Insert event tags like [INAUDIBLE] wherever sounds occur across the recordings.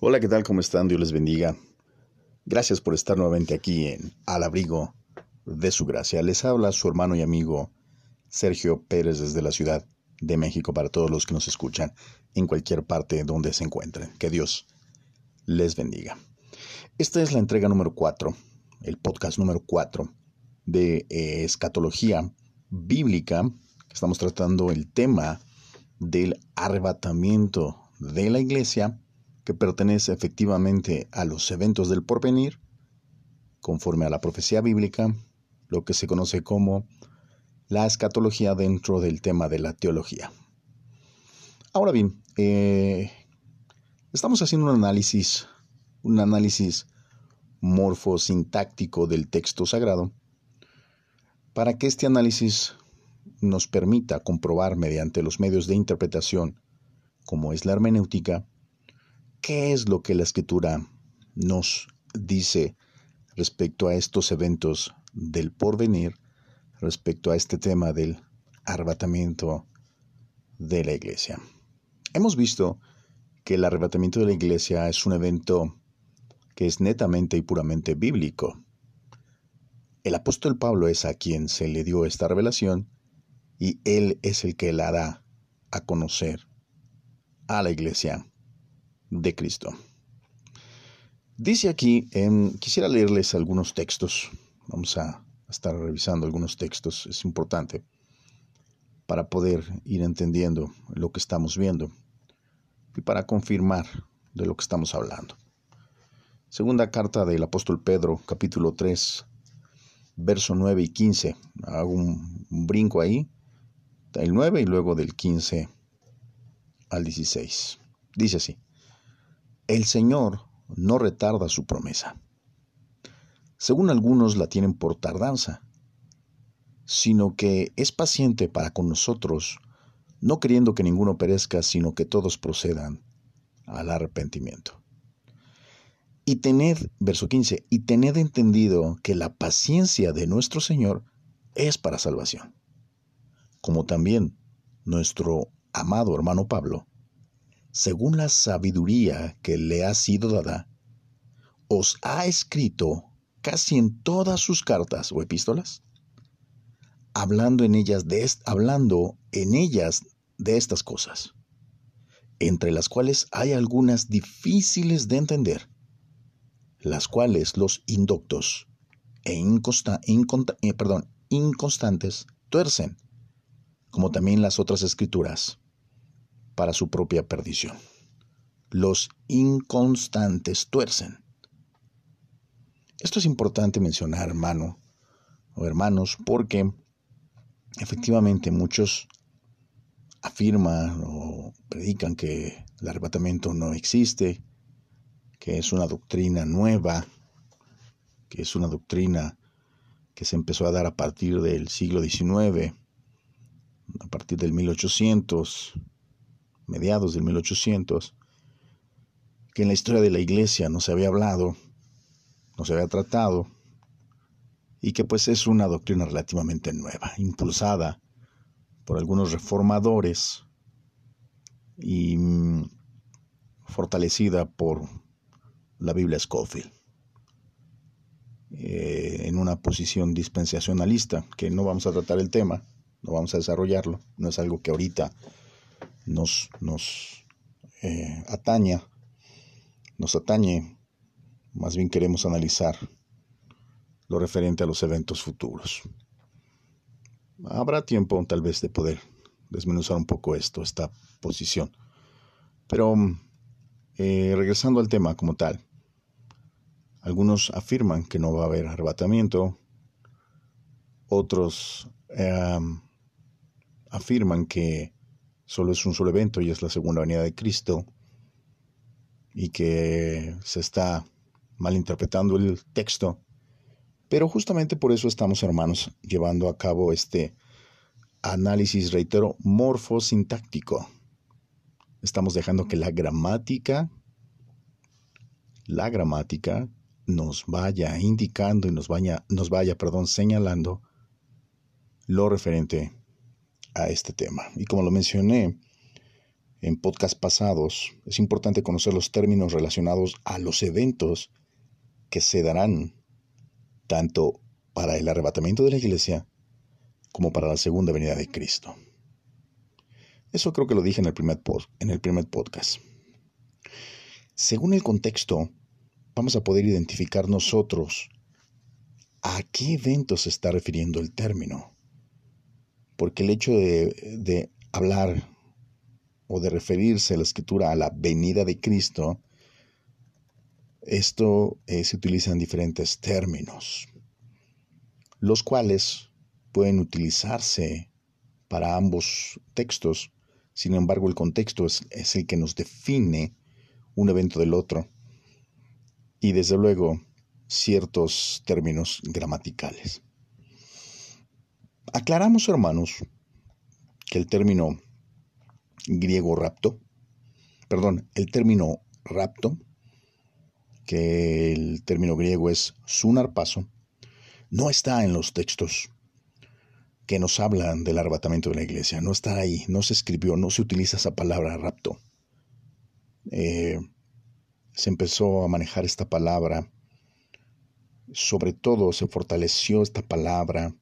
Hola, ¿qué tal? ¿Cómo están? Dios les bendiga. Gracias por estar nuevamente aquí en Al Abrigo de Su Gracia. Les habla su hermano y amigo Sergio Pérez desde la Ciudad de México para todos los que nos escuchan en cualquier parte donde se encuentren. Que Dios les bendiga. Esta es la entrega número 4, el podcast número 4 de eh, escatología bíblica. Estamos tratando el tema del arrebatamiento de la iglesia que pertenece efectivamente a los eventos del porvenir, conforme a la profecía bíblica, lo que se conoce como la escatología dentro del tema de la teología. Ahora bien, eh, estamos haciendo un análisis, un análisis morfosintáctico del texto sagrado, para que este análisis nos permita comprobar mediante los medios de interpretación, como es la hermenéutica, qué es lo que la escritura nos dice respecto a estos eventos del porvenir, respecto a este tema del arrebatamiento de la iglesia. Hemos visto que el arrebatamiento de la iglesia es un evento que es netamente y puramente bíblico. El apóstol Pablo es a quien se le dio esta revelación y él es el que la hará a conocer a la iglesia de Cristo. Dice aquí, quisiera leerles algunos textos, vamos a estar revisando algunos textos, es importante para poder ir entendiendo lo que estamos viendo y para confirmar de lo que estamos hablando. Segunda carta del apóstol Pedro, capítulo 3, verso 9 y 15. Hago un, un brinco ahí el 9 y luego del 15 al 16. Dice así, el Señor no retarda su promesa. Según algunos la tienen por tardanza, sino que es paciente para con nosotros, no queriendo que ninguno perezca, sino que todos procedan al arrepentimiento. Y tened, verso 15, y tened entendido que la paciencia de nuestro Señor es para salvación como también nuestro amado hermano Pablo, según la sabiduría que le ha sido dada, os ha escrito casi en todas sus cartas o epístolas, hablando en ellas de, hablando en ellas de estas cosas, entre las cuales hay algunas difíciles de entender, las cuales los indoctos e eh, inconstantes tuercen como también las otras escrituras, para su propia perdición. Los inconstantes tuercen. Esto es importante mencionar, hermano o hermanos, porque efectivamente muchos afirman o predican que el arrebatamiento no existe, que es una doctrina nueva, que es una doctrina que se empezó a dar a partir del siglo XIX a partir del 1800, mediados del 1800, que en la historia de la iglesia no se había hablado, no se había tratado, y que pues es una doctrina relativamente nueva, impulsada por algunos reformadores y mm, fortalecida por la Biblia Scofield eh, en una posición dispensacionalista, que no vamos a tratar el tema, no vamos a desarrollarlo, no es algo que ahorita nos, nos eh, ataña, nos atañe, más bien queremos analizar lo referente a los eventos futuros. Habrá tiempo tal vez de poder desmenuzar un poco esto, esta posición. Pero eh, regresando al tema como tal, algunos afirman que no va a haber arrebatamiento, otros eh, afirman que solo es un solo evento y es la segunda venida de Cristo y que se está malinterpretando el texto. Pero justamente por eso estamos, hermanos, llevando a cabo este análisis, reitero, morfosintáctico. Estamos dejando que la gramática, la gramática nos vaya indicando y nos vaya, nos vaya, perdón, señalando lo referente a este tema. Y como lo mencioné en podcast pasados, es importante conocer los términos relacionados a los eventos que se darán tanto para el arrebatamiento de la iglesia como para la segunda venida de Cristo. Eso creo que lo dije en el primer, en el primer podcast. Según el contexto, vamos a poder identificar nosotros a qué evento se está refiriendo el término. Porque el hecho de, hablar o de referirse a la escritura a la venida de Cristo, esto eh, se utiliza en diferentes términos, los cuales pueden utilizarse para ambos textos. Sin embargo, el contexto es, es el que nos define un evento del otro. Y desde luego, ciertos términos gramaticales. Aclaramos, hermanos, que el término griego rapto, perdón, el término rapto, que el término griego es sunarpaso, no está en los textos que nos hablan del arrebatamiento de la iglesia. No está ahí, no se escribió, no se utiliza esa palabra rapto. Eh, se empezó a manejar esta palabra sobre todo se fortaleció esta palabra,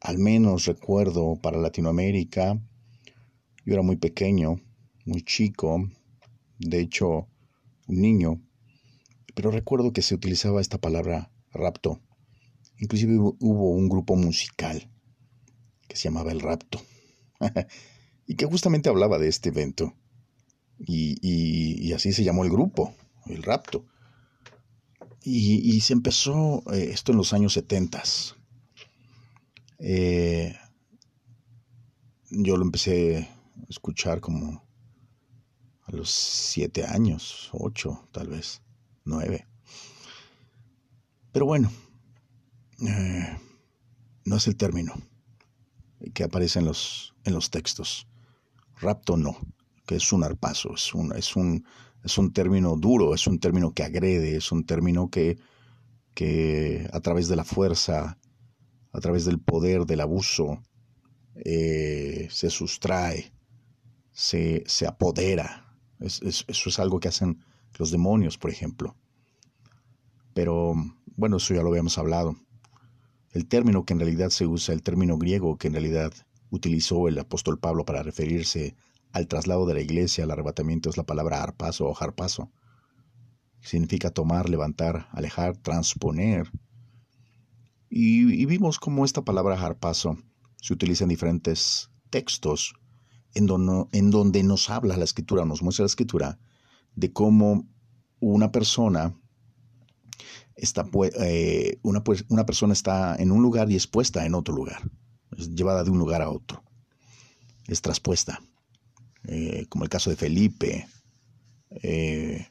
al menos recuerdo para Latinoamérica. Yo era muy pequeño, muy chico, de hecho, un niño, pero recuerdo que se utilizaba esta palabra rapto. Inclusive hubo un grupo musical que se llamaba El Rapto [LAUGHS] y que justamente hablaba de este evento. Y, así se llamó el grupo, El Rapto. Y, se empezó eh, esto en los años 70. Eh, yo lo empecé a escuchar como a los siete años, ocho tal vez, nueve. Pero bueno, eh, no es el término que aparece en los, en los textos. Rapto no, que es un arpazo, es un, es un, es un término duro, es un término que agrede, es un término que, que a través de la fuerza, a través del poder, del abuso, eh, se sustrae, se, se apodera. eso es algo que hacen los demonios, por ejemplo. Pero bueno, eso ya lo habíamos hablado. El término que en realidad se usa, el término griego que en realidad utilizó el apóstol Pablo para referirse al traslado de la iglesia, al arrebatamiento, es la palabra arpaso o jarpaso. Significa tomar, levantar, alejar, transponer. Y, vimos cómo esta palabra jarpaso se utiliza en diferentes textos en donde, en donde nos habla la escritura, nos muestra la escritura de cómo una persona está, eh, una, una persona está en un lugar y es puesta en otro lugar, es llevada de un lugar a otro, es traspuesta. Eh, como el caso de Felipe, eh,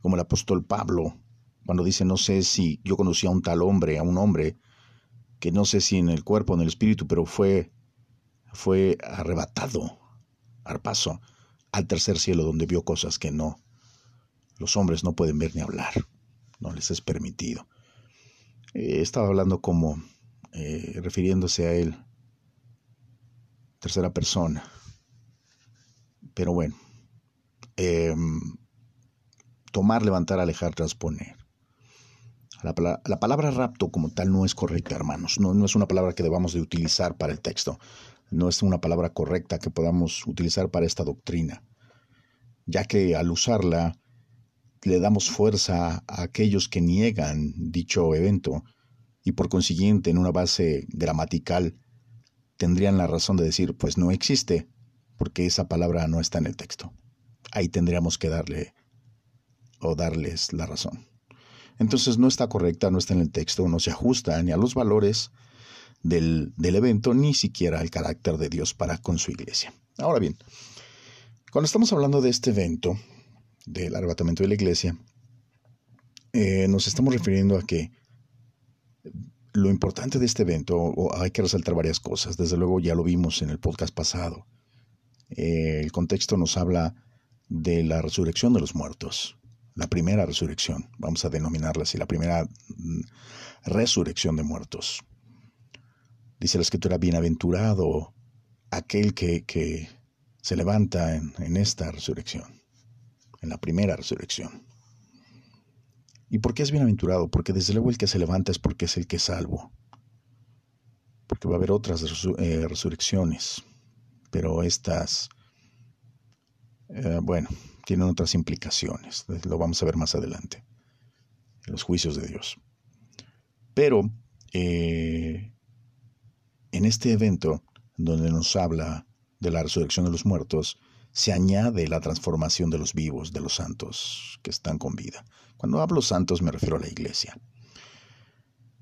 como el apóstol Pablo, cuando dice, no sé si yo conocí a un tal hombre, a un hombre, que no sé si en el cuerpo o en el espíritu, pero fue, fue arrebatado al paso al tercer cielo, donde vio cosas que no, los hombres no pueden ver ni hablar, no les es permitido. Eh, estaba hablando como refiriéndose a él, tercera persona. Pero bueno, em, tomar, levantar, alejar, transponer. La, palabra rapto como tal no es correcta, hermanos. No, no, es una palabra que debamos de utilizar para el texto. No es una palabra correcta que podamos utilizar para esta doctrina. Ya que al usarla le damos fuerza a aquellos que niegan dicho evento y por consiguiente en una base gramatical tendrían la razón de decir pues no existe porque esa palabra no está en el texto. Ahí tendríamos que darle o darles la razón. Entonces no está correcta, no está en el texto, no se ajusta ni a los valores del, evento, ni siquiera al carácter de Dios para con su iglesia. Ahora bien, cuando estamos hablando de este evento, del arrebatamiento de la iglesia, eh, nos estamos refiriendo a que lo importante de este evento, hay que resaltar varias cosas, desde luego ya lo vimos en el podcast pasado, eh, el contexto nos habla de la resurrección de los muertos, la primera resurrección, vamos a denominarla así, la primera mm, resurrección de muertos. Dice la escritura, bienaventurado aquel que, que, se levanta en, en esta resurrección, en la primera resurrección. ¿Y por qué es bienaventurado? Porque desde luego el que se levanta es porque es el que es salvo. Porque va a haber otras eh, resurrecciones. Pero estas, eh, bueno, tienen otras implicaciones. Lo vamos a ver más adelante. En los juicios de Dios. Pero eh, en este evento, donde nos habla de la resurrección de los muertos, se añade la transformación de los vivos, de los santos que están con vida. Cuando hablo santos me refiero a la iglesia.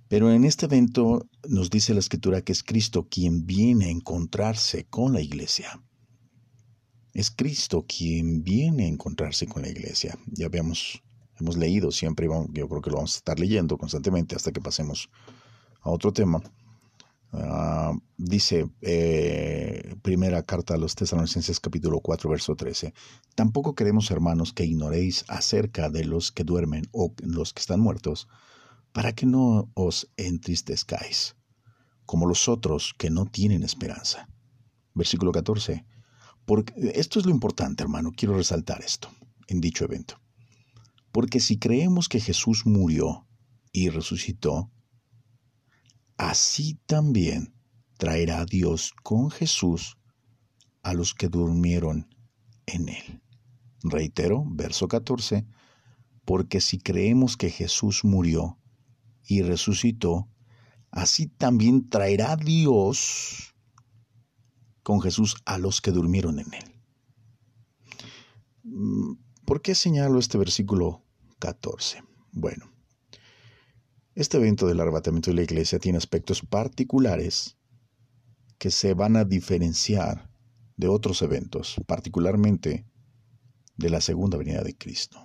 Pero en este evento nos dice la escritura que es Cristo quien viene a encontrarse con la iglesia. Es Cristo quien viene a encontrarse con la iglesia. Ya habíamos, hemos leído siempre, yo creo que lo vamos a estar leyendo constantemente hasta que pasemos a otro tema. Ah, dice eh, primera carta a los tesalonicenses capítulo 4 verso 13, tampoco queremos hermanos que ignoréis acerca de los que duermen o los que están muertos, para que no os entristezcáis, como los otros que no tienen esperanza. Versículo 14. Esto es lo importante, hermano, quiero resaltar esto en dicho evento. Porque si creemos que Jesús murió y resucitó, así también traerá Dios con Jesús a los que durmieron en él. Reitero, verso 14, porque si creemos que Jesús murió y resucitó, así también traerá Dios con Jesús a los que durmieron en él. Mm, ¿Por qué señalo este versículo 14? Bueno, este evento del arrebatamiento de la iglesia tiene aspectos particulares que se van a diferenciar de otros eventos, particularmente de la segunda venida de Cristo.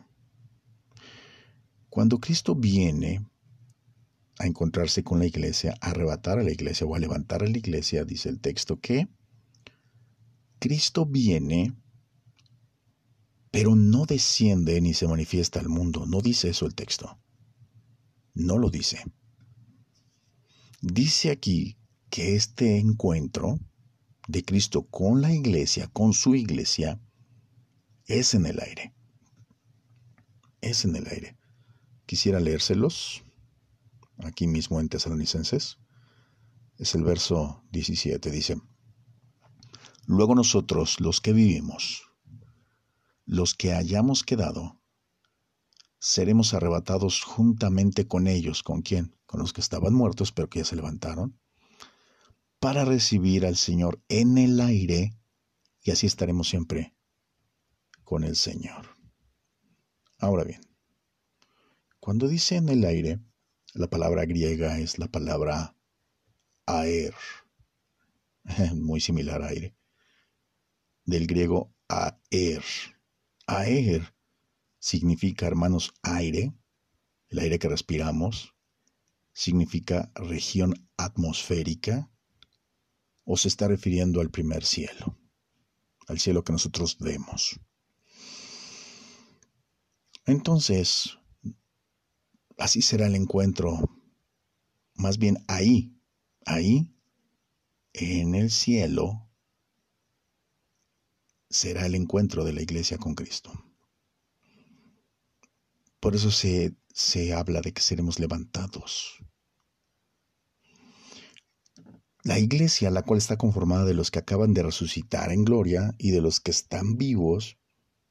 Cuando Cristo viene a encontrarse con la iglesia, a arrebatar a la iglesia o a levantar a la iglesia, dice el texto que Cristo viene, pero no desciende ni se manifiesta al mundo. No dice eso el texto. No lo dice. Dice aquí que este encuentro de Cristo con la iglesia, con su iglesia, es en el aire. Es en el aire. Quisiera leérselos aquí mismo en Tesalonicenses. Es el verso 17. Dice, Luego nosotros, los que vivimos, los que hayamos quedado, seremos arrebatados juntamente con ellos. ¿Con quién? Con los que estaban muertos, pero que ya se levantaron, para recibir al Señor en el aire, y así estaremos siempre con el Señor. Ahora bien, cuando dice en el aire, la palabra griega es la palabra aer, [LAUGHS] muy similar a aire, del griego aer. Aer significa, hermanos, aire, el aire que respiramos, significa región atmosférica, o se está refiriendo al primer cielo, al cielo que nosotros vemos. Entonces, así será el encuentro, más bien ahí, ahí, en el cielo, será el encuentro de la iglesia con Cristo. Por eso se, se habla de que seremos levantados. La iglesia, la cual está conformada de los que acaban de resucitar en gloria y de los que están vivos,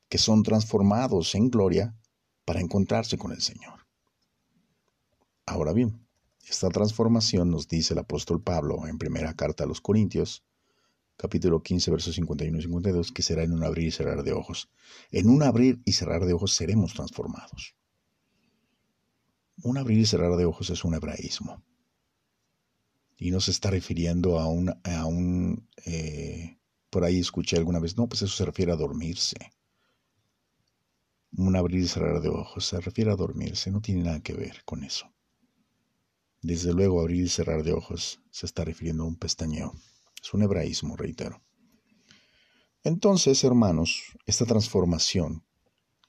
que son transformados en gloria para encontrarse con el Señor. Ahora bien, esta transformación nos dice el apóstol Pablo en primera carta a los Corintios, capítulo 15, versos 51 y 52, que será en un abrir y cerrar de ojos. En un abrir y cerrar de ojos seremos transformados. Un abrir y cerrar de ojos es un hebraísmo. Y no se está refiriendo a un, a un eh, por ahí escuché alguna vez, no, pues eso se refiere a dormirse. Un abrir y cerrar de ojos se refiere a dormirse, no tiene nada que ver con eso. Desde luego, abrir y cerrar de ojos se está refiriendo a un pestañeo. Es un hebraísmo, reitero. Entonces, hermanos, esta transformación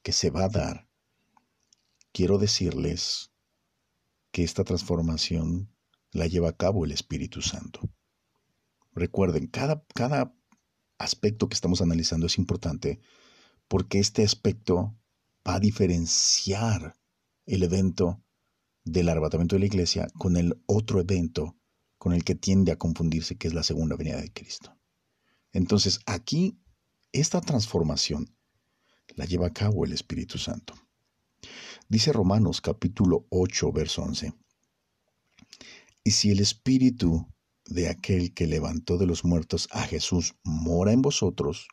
que se va a dar, quiero decirles que esta transformación la lleva a cabo el Espíritu Santo. Recuerden, cada, cada aspecto que estamos analizando es importante porque este aspecto va a diferenciar el evento del arrebatamiento de la iglesia con el otro evento con el que tiende a confundirse, que es la segunda venida de Cristo. Entonces, aquí, esta transformación la lleva a cabo el Espíritu Santo. Dice Romanos capítulo 8, verso 11. Y si el Espíritu de aquel que levantó de los muertos a Jesús mora en vosotros,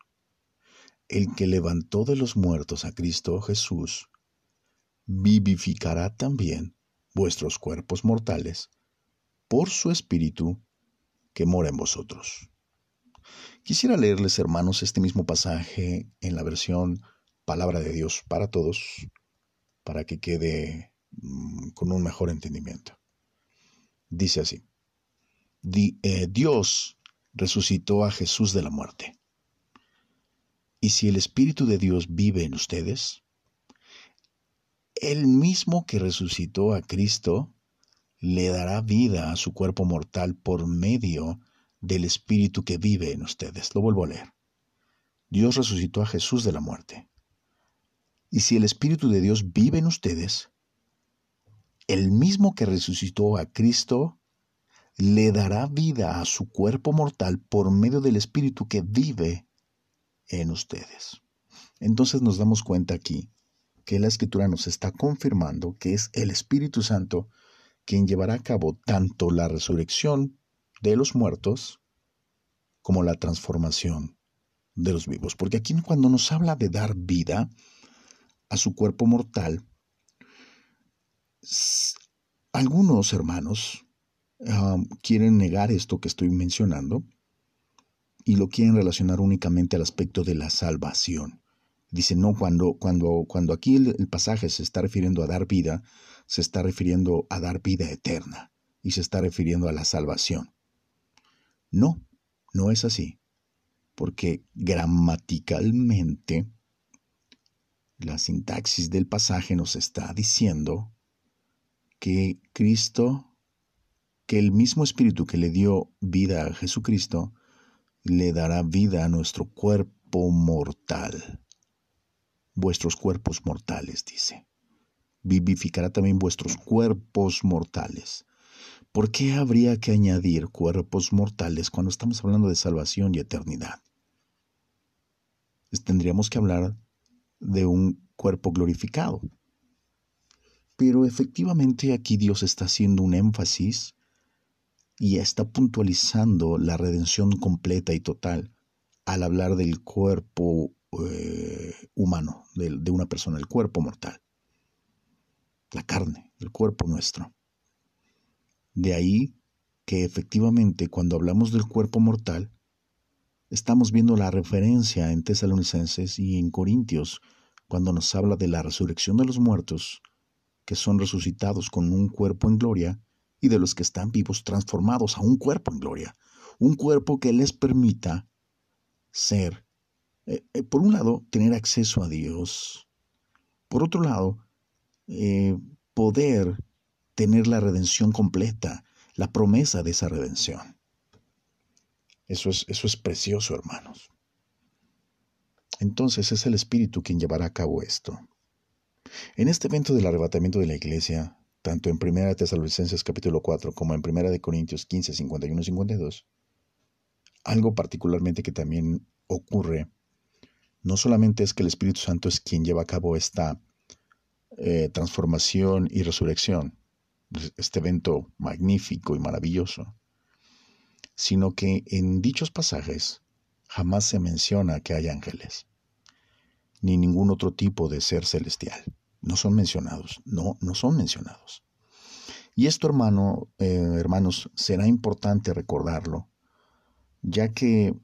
el que levantó de los muertos a Cristo Jesús, vivificará también vuestros cuerpos mortales por su Espíritu que mora en vosotros. Quisiera leerles, hermanos, este mismo pasaje en la versión Palabra de Dios para todos, para que quede mm, con un mejor entendimiento. Dice así, eh, Dios resucitó a Jesús de la muerte. Y si el Espíritu de Dios vive en ustedes, el mismo que resucitó a Cristo le dará vida a su cuerpo mortal por medio del Espíritu que vive en ustedes. Lo vuelvo a leer. Dios resucitó a Jesús de la muerte. Y si el Espíritu de Dios vive en ustedes, el mismo que resucitó a Cristo le dará vida a su cuerpo mortal por medio del Espíritu que vive en ustedes. Entonces nos damos cuenta aquí que la Escritura nos está confirmando que es el Espíritu Santo quien llevará a cabo tanto la resurrección de los muertos como la transformación de los vivos. Porque aquí cuando nos habla de dar vida, a su cuerpo mortal, algunos hermanos quieren negar esto que estoy mencionando y lo quieren relacionar únicamente al aspecto de la salvación. Dicen, no, cuando, cuando, cuando aquí el, pasaje se está refiriendo a dar vida, se está refiriendo a dar vida eterna y se está refiriendo a la salvación. No, no es así, porque gramaticalmente la sintaxis del pasaje nos está diciendo que Cristo, que el mismo Espíritu que le dio vida a Jesucristo, le dará vida a nuestro cuerpo mortal. Vuestros cuerpos mortales, dice. Vivificará también vuestros cuerpos mortales. ¿Por qué habría que añadir cuerpos mortales cuando estamos hablando de salvación y eternidad? tendríamos que hablar de un cuerpo glorificado. Pero efectivamente aquí Dios está haciendo un énfasis y está puntualizando la redención completa y total al hablar del cuerpo eh, humano, de, de una persona, el cuerpo mortal, la carne, el cuerpo nuestro. De ahí que efectivamente cuando hablamos del cuerpo mortal, Estamos viendo la referencia en Tesalonicenses y en Corintios cuando nos habla de la resurrección de los muertos, que son resucitados con un cuerpo en gloria, y de los que están vivos transformados a un cuerpo en gloria, un cuerpo que les permita ser, eh, eh, por un lado, tener acceso a Dios, por otro lado, eh, poder tener la redención completa, la promesa de esa redención. Eso es, eso es precioso, hermanos. Entonces es el Espíritu quien llevará a cabo esto. En este evento del arrebatamiento de la iglesia, tanto en 1 Tesalonicenses capítulo 4 como en 1 de Corintios 15, 51 y 52, algo particularmente que también ocurre, no solamente es que el Espíritu Santo es quien lleva a cabo esta eh, transformación y resurrección, este evento magnífico y maravilloso, sino que en dichos pasajes jamás se menciona que hay ángeles, ni ningún otro tipo de ser celestial. No son mencionados, no, no son mencionados. Y esto, hermano, eh, hermanos, será importante recordarlo, ya que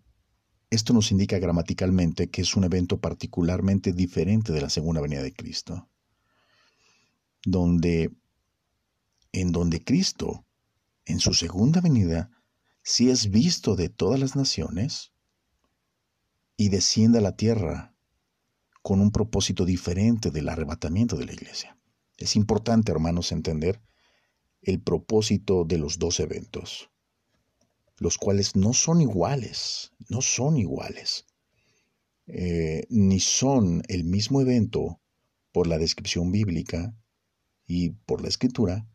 esto nos indica gramaticalmente que es un evento particularmente diferente de la segunda venida de Cristo, donde en donde Cristo, en su segunda venida, si es visto de todas las naciones y desciende a la tierra con un propósito diferente del arrebatamiento de la iglesia. Es importante, hermanos, entender el propósito de los dos eventos. los cuales no son iguales, no son iguales, eh, ni son el mismo evento por la descripción bíblica y por la escritura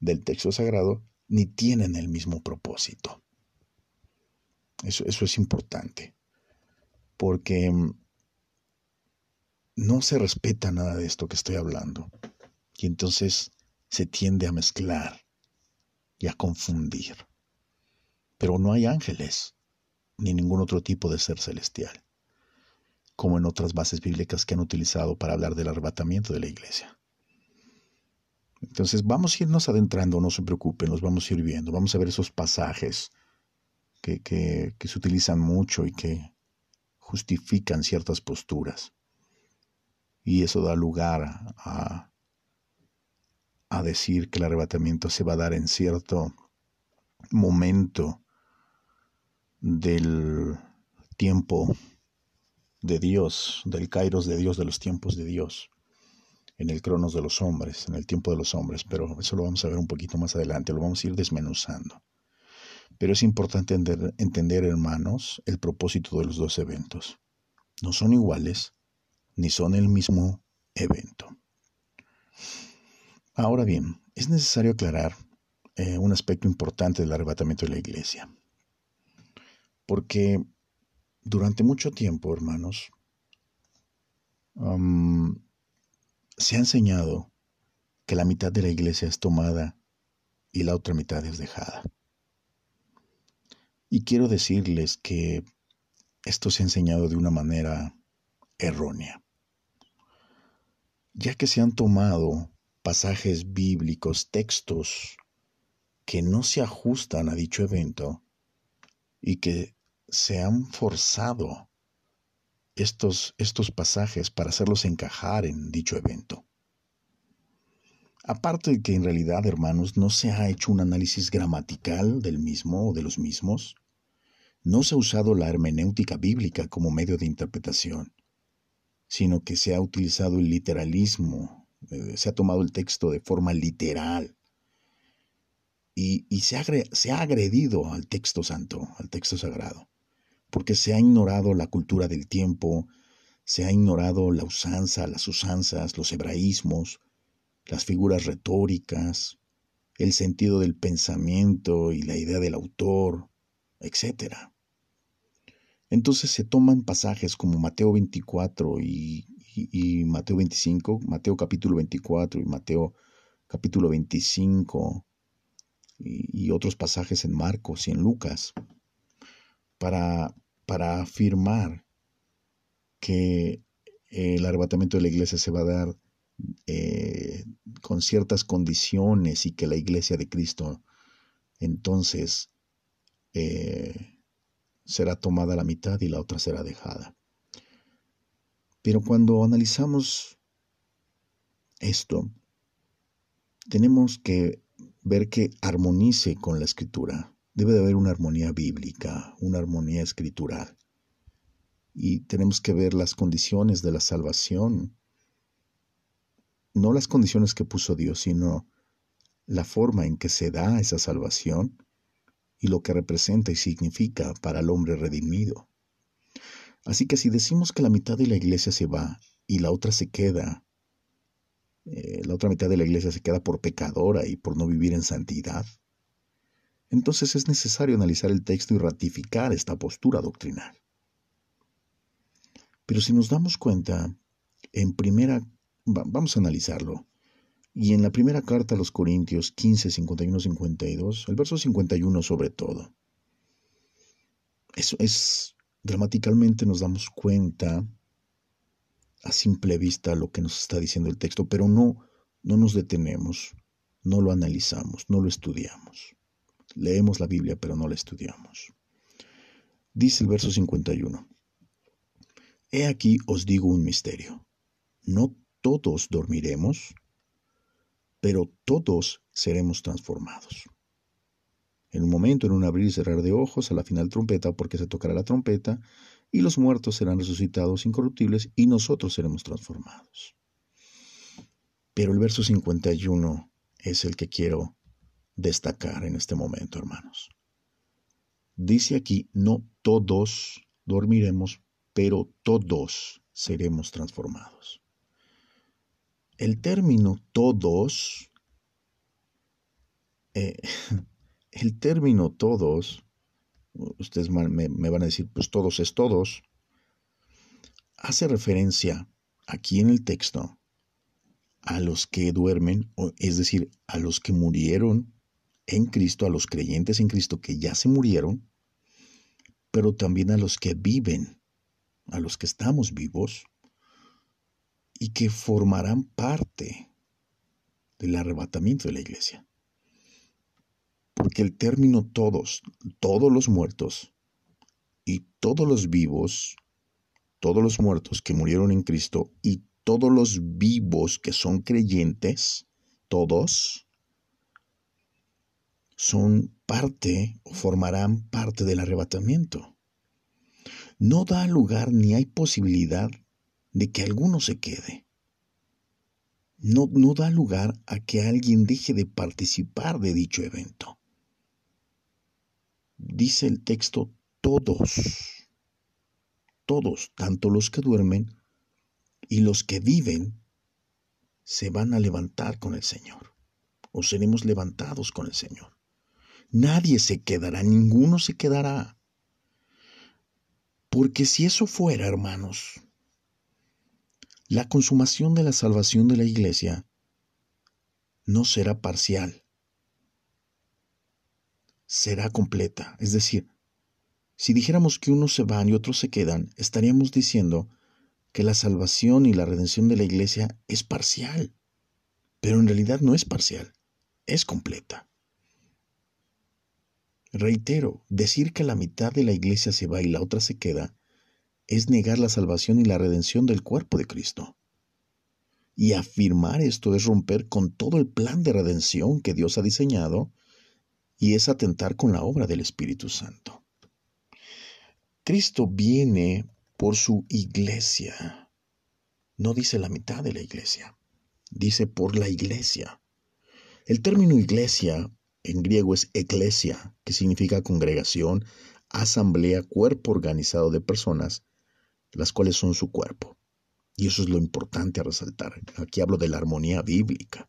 del texto sagrado, ni tienen el mismo propósito. Eso, eso es importante, porque mm, no se respeta nada de esto que estoy hablando, y entonces se tiende a mezclar y a confundir. Pero no hay ángeles, ni ningún otro tipo de ser celestial, como en otras bases bíblicas que han utilizado para hablar del arrebatamiento de la iglesia. Entonces vamos a irnos adentrando, no se preocupen, los vamos a ir viendo, vamos a ver esos pasajes que, que, se utilizan mucho y que justifican ciertas posturas. Y eso da lugar a, a decir que el arrebatamiento se va a dar en cierto momento del tiempo de Dios, del kairos de Dios, de los tiempos de Dios, en el cronos de los hombres, en el tiempo de los hombres, pero eso lo vamos a ver un poquito más adelante, lo vamos a ir desmenuzando. Pero es importante entender, hermanos, el propósito de los dos eventos. No son iguales, ni son el mismo evento. Ahora bien, es necesario aclarar eh, un aspecto importante del arrebatamiento de la iglesia. Porque durante mucho tiempo, hermanos, se ha enseñado que la mitad de la iglesia es tomada y la otra mitad es dejada. Y quiero decirles que esto se ha enseñado de una manera errónea, ya que se han tomado pasajes bíblicos, textos que no se ajustan a dicho evento y que se han forzado estos, estos pasajes para hacerlos encajar en dicho evento. Aparte de que en realidad, hermanos, no se ha hecho un análisis gramatical del mismo o de los mismos, no se ha usado la hermenéutica bíblica como medio de interpretación, sino que se ha utilizado el literalismo eh, se ha tomado el texto de forma literal y, se, ha, se ha agredido al texto santo, al texto sagrado, porque se ha ignorado la cultura del tiempo, se ha ignorado la usanza, las usanzas, los hebraísmos, las figuras retóricas, el sentido del pensamiento y la idea del autor, etc. Entonces se toman pasajes como Mateo 24 y y, Mateo 25, Mateo capítulo 24 y Mateo capítulo 25 y, otros pasajes en Marcos y en Lucas para, para afirmar que el arrebatamiento de la iglesia se va a dar eh, con ciertas condiciones y que la iglesia de Cristo entonces eh, será tomada la mitad y la otra será dejada. Pero cuando analizamos esto, tenemos que ver que armonice con la escritura. Debe de haber una armonía bíblica, una armonía escritural. Y tenemos que ver las condiciones de la salvación. No las condiciones que puso Dios, sino la forma en que se da esa salvación y lo que representa y significa para el hombre redimido. Así que si decimos que la mitad de la iglesia se va y la otra se queda, eh, la otra mitad de la iglesia se queda por pecadora y por no vivir en santidad, entonces es necesario analizar el texto y ratificar esta postura doctrinal. Pero si nos damos cuenta, en primera, vamos a analizarlo, y en la primera carta a los Corintios 15, 51, 52, el verso 51 sobre todo, eso es gramaticalmente nos damos cuenta a simple vista lo que nos está diciendo el texto, pero no, no nos detenemos, no lo analizamos, no lo estudiamos. Leemos la Biblia, pero no la estudiamos. Dice el verso 51. He aquí os digo un misterio. No todos dormiremos, pero todos seremos transformados en un momento, en un abrir y cerrar de ojos, a la final trompeta, porque se tocará la trompeta, y los muertos serán resucitados incorruptibles, y nosotros seremos transformados. Pero el verso 51 es el que quiero destacar en este momento, hermanos. Dice aquí, no todos dormiremos, pero todos seremos transformados. El término todos, eh, [LAUGHS] el término todos, ustedes me, me van a decir, pues todos es todos, hace referencia aquí en el texto a los que duermen, es decir, a los que murieron en Cristo, a los creyentes en Cristo que ya se murieron, pero también a los que viven, a los que estamos vivos y que formarán parte del arrebatamiento de la iglesia. Porque el término todos, todos los muertos y todos los vivos, todos los muertos que murieron en Cristo y todos los vivos que son creyentes, todos, son parte o formarán parte del arrebatamiento. No da lugar ni hay posibilidad de que alguno se quede. No, no da lugar a que alguien deje de participar de dicho evento. Dice el texto todos, todos, tanto los que duermen y los que viven, se van a levantar con el Señor, o seremos levantados con el Señor. Nadie se quedará, ninguno se quedará. Porque si eso fuera, hermanos, la consumación de la salvación de la iglesia no será parcial, será completa. Es decir, si dijéramos que unos se van y otros se quedan, estaríamos diciendo que la salvación y la redención de la iglesia es parcial, pero en realidad no es parcial, es completa. Reitero, decir que la mitad de la iglesia se va y la otra se queda es negar la salvación y la redención del cuerpo de Cristo. Y afirmar esto es romper con todo el plan de redención que Dios ha diseñado y es atentar con la obra del Espíritu Santo. Cristo viene por su iglesia. No dice la mitad de la iglesia, dice por la iglesia. El término iglesia en griego es eclesia, que significa congregación, asamblea, cuerpo organizado de personas, las cuales son su cuerpo. Y eso es lo importante a resaltar. Aquí hablo de la armonía bíblica.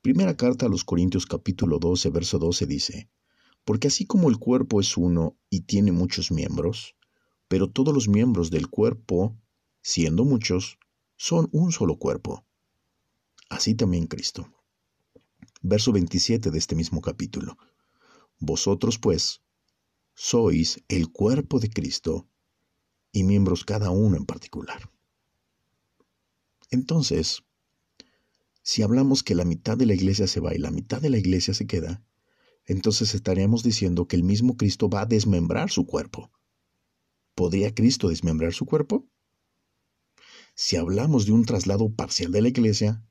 Primera carta a los Corintios capítulo 12, verso 12 dice, Porque así como el cuerpo es uno y tiene muchos miembros, pero todos los miembros del cuerpo, siendo muchos, son un solo cuerpo. Así también Cristo verso 27 de este mismo capítulo. Vosotros, pues, sois el cuerpo de Cristo y miembros cada uno en particular. Entonces, si hablamos que la mitad de la iglesia se va y la mitad de la iglesia se queda, entonces estaríamos diciendo que el mismo Cristo va a desmembrar su cuerpo. ¿Podría Cristo desmembrar su cuerpo? Si hablamos de un traslado parcial de la iglesia,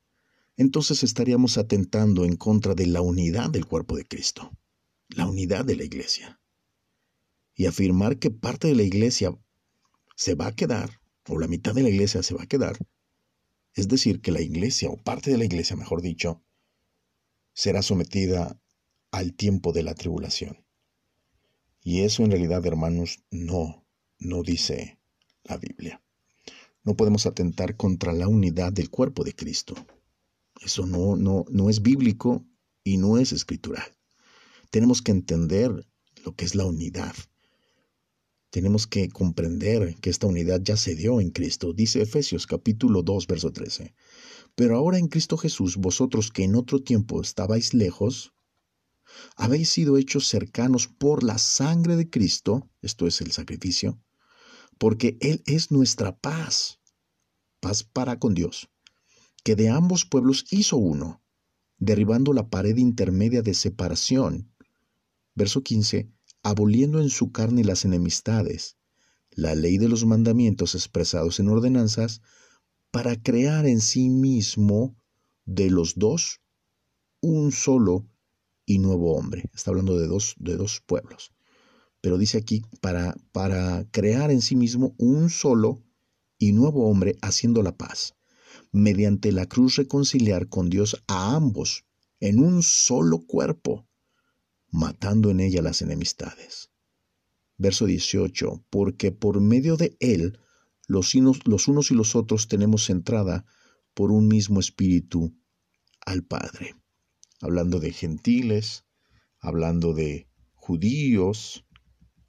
entonces estaríamos atentando en contra de la unidad del cuerpo de Cristo, la unidad de la iglesia. Y afirmar que parte de la iglesia se va a quedar, o la mitad de la iglesia se va a quedar, es decir, que la iglesia, o parte de la iglesia, mejor dicho, será sometida al tiempo de la tribulación. Y eso en realidad, hermanos, no, no dice la Biblia. No podemos atentar contra la unidad del cuerpo de Cristo. Eso no, no, no es bíblico y no es escritural. Tenemos que entender lo que es la unidad. Tenemos que comprender que esta unidad ya se dio en Cristo. Dice Efesios capítulo 2, verso 13. Pero ahora en Cristo Jesús, vosotros que en otro tiempo estabais lejos, habéis sido hechos cercanos por la sangre de Cristo, esto es el sacrificio, porque Él es nuestra paz, paz para con Dios, que de ambos pueblos hizo uno, derribando la pared intermedia de separación. Verso 15, aboliendo en su carne las enemistades, la ley de los mandamientos expresados en ordenanzas, para crear en sí mismo de los dos un solo y nuevo hombre. Está hablando de dos, de dos pueblos. Pero dice aquí, para, para crear en sí mismo un solo y nuevo hombre haciendo la paz mediante la cruz reconciliar con Dios a ambos en un solo cuerpo, matando en ella las enemistades. Verso 18, porque por medio de Él los los unos y los otros tenemos entrada por un mismo espíritu al Padre. Hablando de gentiles, hablando de judíos,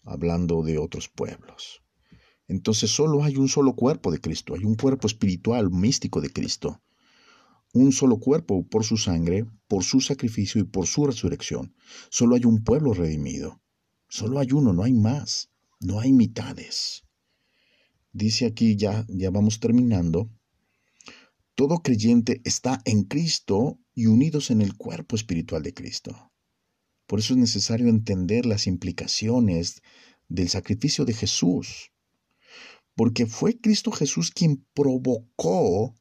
hablando de otros pueblos. Entonces solo hay un solo cuerpo de Cristo, hay un cuerpo espiritual, místico de Cristo. Un solo cuerpo por su sangre, por su sacrificio y por su resurrección. Solo hay un pueblo redimido. Solo hay uno, no hay más. No hay mitades. Dice aquí ya, ya vamos terminando. Todo creyente está en Cristo y unidos en el cuerpo espiritual de Cristo. Por eso es necesario entender las implicaciones del sacrificio de Jesús porque fue Cristo Jesús quien provocó,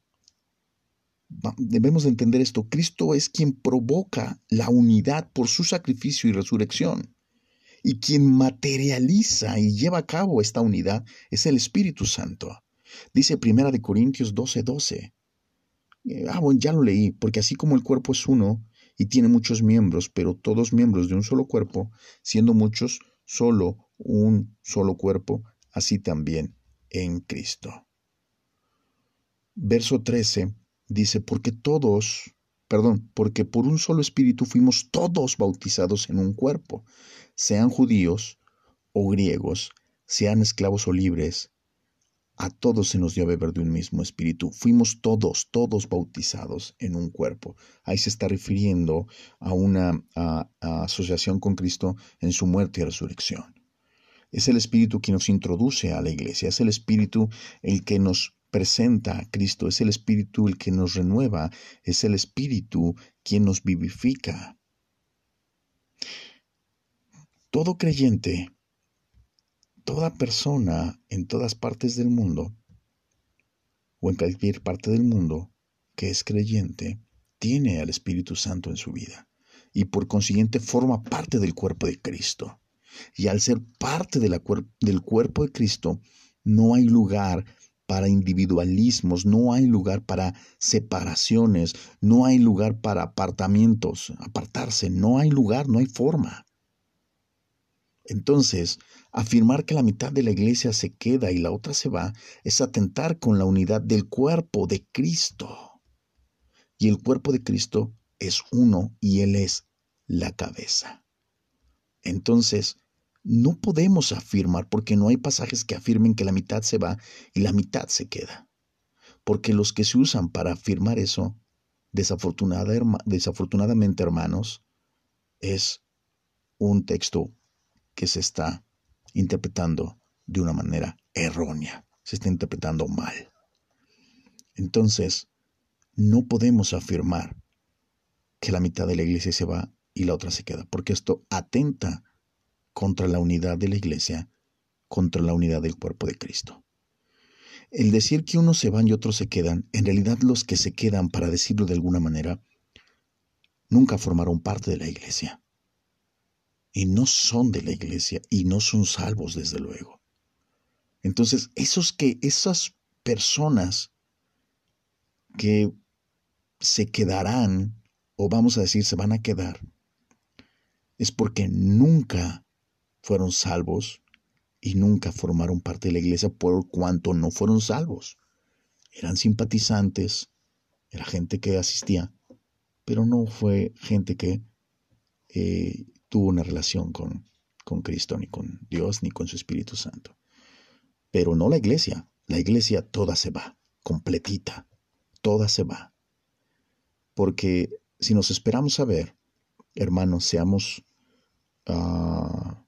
debemos entender esto, Cristo es quien provoca la unidad por su sacrificio y resurrección. Y quien materializa y lleva a cabo esta unidad es el Espíritu Santo. Dice Primera de Corintios 12:12. 12. Eh, ah, bueno, ya lo leí, porque así como el cuerpo es uno y tiene muchos miembros, pero todos miembros de un solo cuerpo, siendo muchos, solo un solo cuerpo, así también en Cristo. Verso 13 dice, porque todos, perdón, porque por un solo espíritu fuimos todos bautizados en un cuerpo, sean judíos o griegos, sean esclavos o libres, a todos se nos dio a beber de un mismo espíritu. Fuimos todos, todos bautizados en un cuerpo. Ahí se está refiriendo a una asociación con Cristo en su muerte y resurrección. Es el Espíritu quien nos introduce a la iglesia, es el Espíritu el que nos presenta a Cristo, es el Espíritu el que nos renueva, es el Espíritu quien nos vivifica. Todo creyente, toda persona en todas partes del mundo, o en cualquier parte del mundo que es creyente, tiene al Espíritu Santo en su vida y por consiguiente forma parte del cuerpo de Cristo. Y al ser parte del cuerpo de Cristo, no hay lugar para individualismos, no hay lugar para separaciones, no hay lugar para apartamientos, apartarse, no hay lugar, no hay forma. Entonces, afirmar que la mitad de la iglesia se queda y la otra se va es atentar con la unidad del cuerpo de Cristo. Y el cuerpo de Cristo es uno y Él es la cabeza. Entonces, no podemos afirmar porque no hay pasajes que afirmen que la mitad se va y la mitad se queda. Porque los que se usan para afirmar eso, desafortunadamente hermanos, es un texto que se está interpretando de una manera errónea, se está interpretando mal. Entonces, no podemos afirmar que la mitad de la iglesia se va y la otra se queda, porque esto atenta contra la unidad de la iglesia, contra la unidad del cuerpo de Cristo. El decir que unos se van y otros se quedan, en realidad los que se quedan, para decirlo de alguna manera, nunca formaron parte de la iglesia. Y no son de la iglesia y no son salvos, desde luego. Entonces, esos que, esas personas que se quedarán, o vamos a decir, se van a quedar, es porque nunca fueron salvos y nunca formaron parte de la iglesia por cuanto no fueron salvos. Eran simpatizantes, era gente que asistía, pero no fue gente que eh, tuvo una relación con, con Cristo, ni con Dios, ni con su Espíritu Santo. Pero no la iglesia, la iglesia toda se va, completita, toda se va. Porque si nos esperamos a ver, hermanos, seamos ah,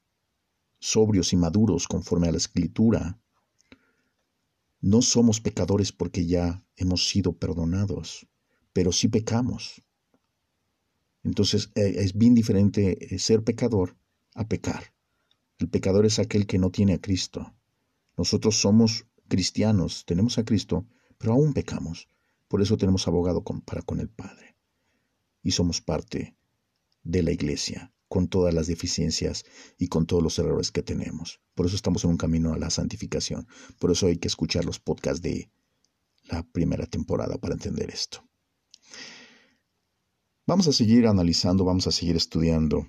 sobrios y maduros conforme a la escritura. No somos pecadores porque ya hemos sido perdonados, pero sí pecamos. Entonces eh, es bien diferente eh, ser pecador a pecar. El pecador es aquel que no tiene a Cristo. Nosotros somos cristianos, tenemos a Cristo, pero aún pecamos. Por eso tenemos abogado para con el Padre. Y somos parte de la iglesia con todas las deficiencias y con todos los errores que tenemos. Por eso estamos en un camino a la santificación. Por eso hay que escuchar los podcasts de la primera temporada para entender esto. Vamos a seguir analizando, vamos a seguir estudiando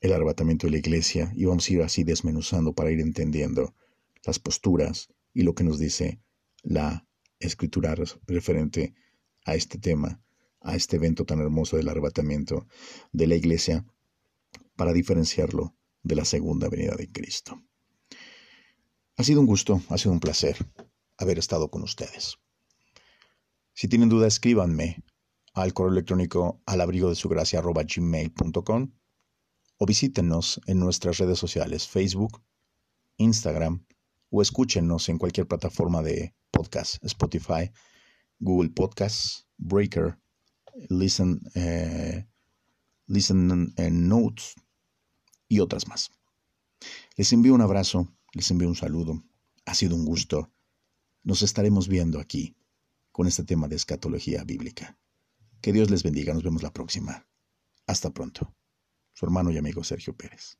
el arrebatamiento de la iglesia y vamos a ir así desmenuzando para ir entendiendo las posturas y lo que nos dice la escritura referente a este tema, a este evento tan hermoso del arrebatamiento de la iglesia, para diferenciarlo de la segunda venida de Cristo. Ha sido un gusto, ha sido un placer haber estado con ustedes. Si tienen duda, escríbanme al correo electrónico al abrigo de su gracia gmail.com o visítenos en nuestras redes sociales Facebook, Instagram o escúchenos en cualquier plataforma de podcast, Spotify, Google Podcasts, Breaker, Listen, eh, Listen Notes y otras más. Les envío un abrazo, les envío un saludo. Ha sido un gusto. Nos estaremos viendo aquí con este tema de escatología bíblica. Que Dios les bendiga. Nos vemos la próxima. Hasta pronto su hermano y amigo Sergio Pérez.